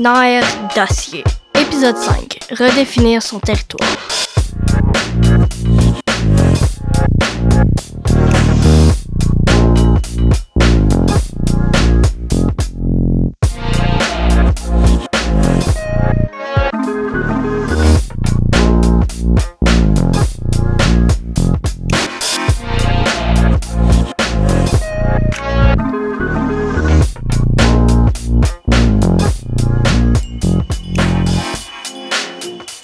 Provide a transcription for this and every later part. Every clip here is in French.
Nerf d'acier. Épisode 5. Redéfinir son territoire.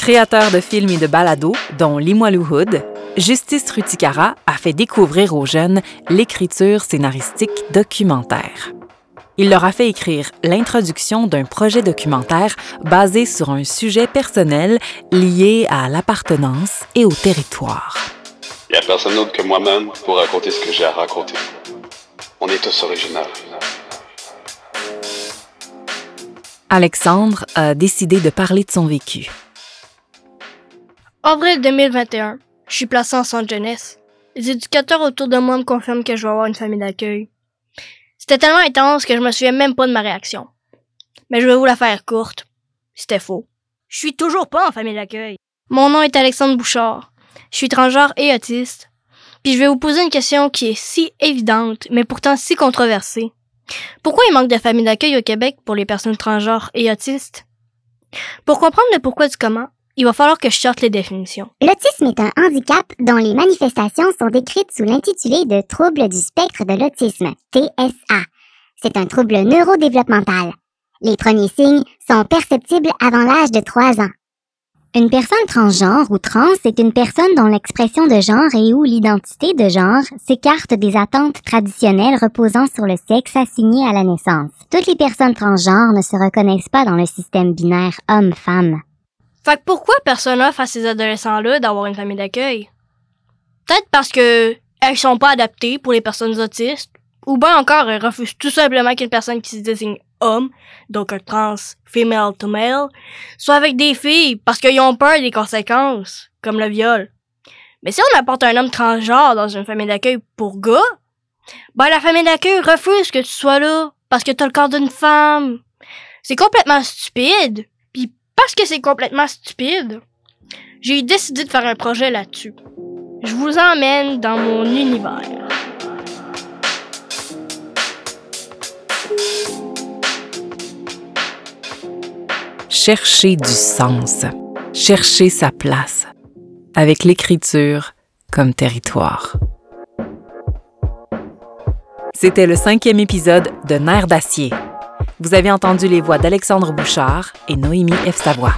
Créateur de films et de balados, dont Limoilou Hood, Justice Ruticara a fait découvrir aux jeunes l'écriture scénaristique documentaire. Il leur a fait écrire l'introduction d'un projet documentaire basé sur un sujet personnel lié à l'appartenance et au territoire. Il n'y a personne d'autre que moi-même pour raconter ce que j'ai à raconter. On est tous originaux. Alexandre a décidé de parler de son vécu. Avril 2021. Je suis placé en centre jeunesse. Les éducateurs autour de moi me confirment que je vais avoir une famille d'accueil. C'était tellement intense que je me souviens même pas de ma réaction. Mais je vais vous la faire courte. C'était faux. Je suis toujours pas en famille d'accueil. Mon nom est Alexandre Bouchard. Je suis transgenre et autiste. Puis je vais vous poser une question qui est si évidente, mais pourtant si controversée. Pourquoi il manque de familles d'accueil au Québec pour les personnes transgenres et autistes? Pour comprendre le pourquoi du comment, il va falloir que je sorte les définitions. L'autisme est un handicap dont les manifestations sont décrites sous l'intitulé de trouble du spectre de l'autisme, TSA. C'est un trouble neurodéveloppemental. Les premiers signes sont perceptibles avant l'âge de 3 ans. Une personne transgenre ou trans est une personne dont l'expression de genre et ou l'identité de genre s'écarte des attentes traditionnelles reposant sur le sexe assigné à la naissance. Toutes les personnes transgenres ne se reconnaissent pas dans le système binaire homme-femme. Fait que pourquoi personne offre à ces adolescents-là d'avoir une famille d'accueil? Peut-être parce que elles sont pas adaptées pour les personnes autistes, ou bien encore elles refusent tout simplement qu'une personne qui se désigne homme, donc un trans female to male, soit avec des filles parce qu'ils ont peur des conséquences, comme le viol. Mais si on apporte un homme transgenre dans une famille d'accueil pour gars, ben la famille d'accueil refuse que tu sois là parce que t'as le corps d'une femme. C'est complètement stupide. Parce que c'est complètement stupide, j'ai décidé de faire un projet là-dessus. Je vous emmène dans mon univers. Chercher du sens, chercher sa place, avec l'écriture comme territoire. C'était le cinquième épisode de Nerfs d'acier. Vous avez entendu les voix d'Alexandre Bouchard et Noémie F. Savoie.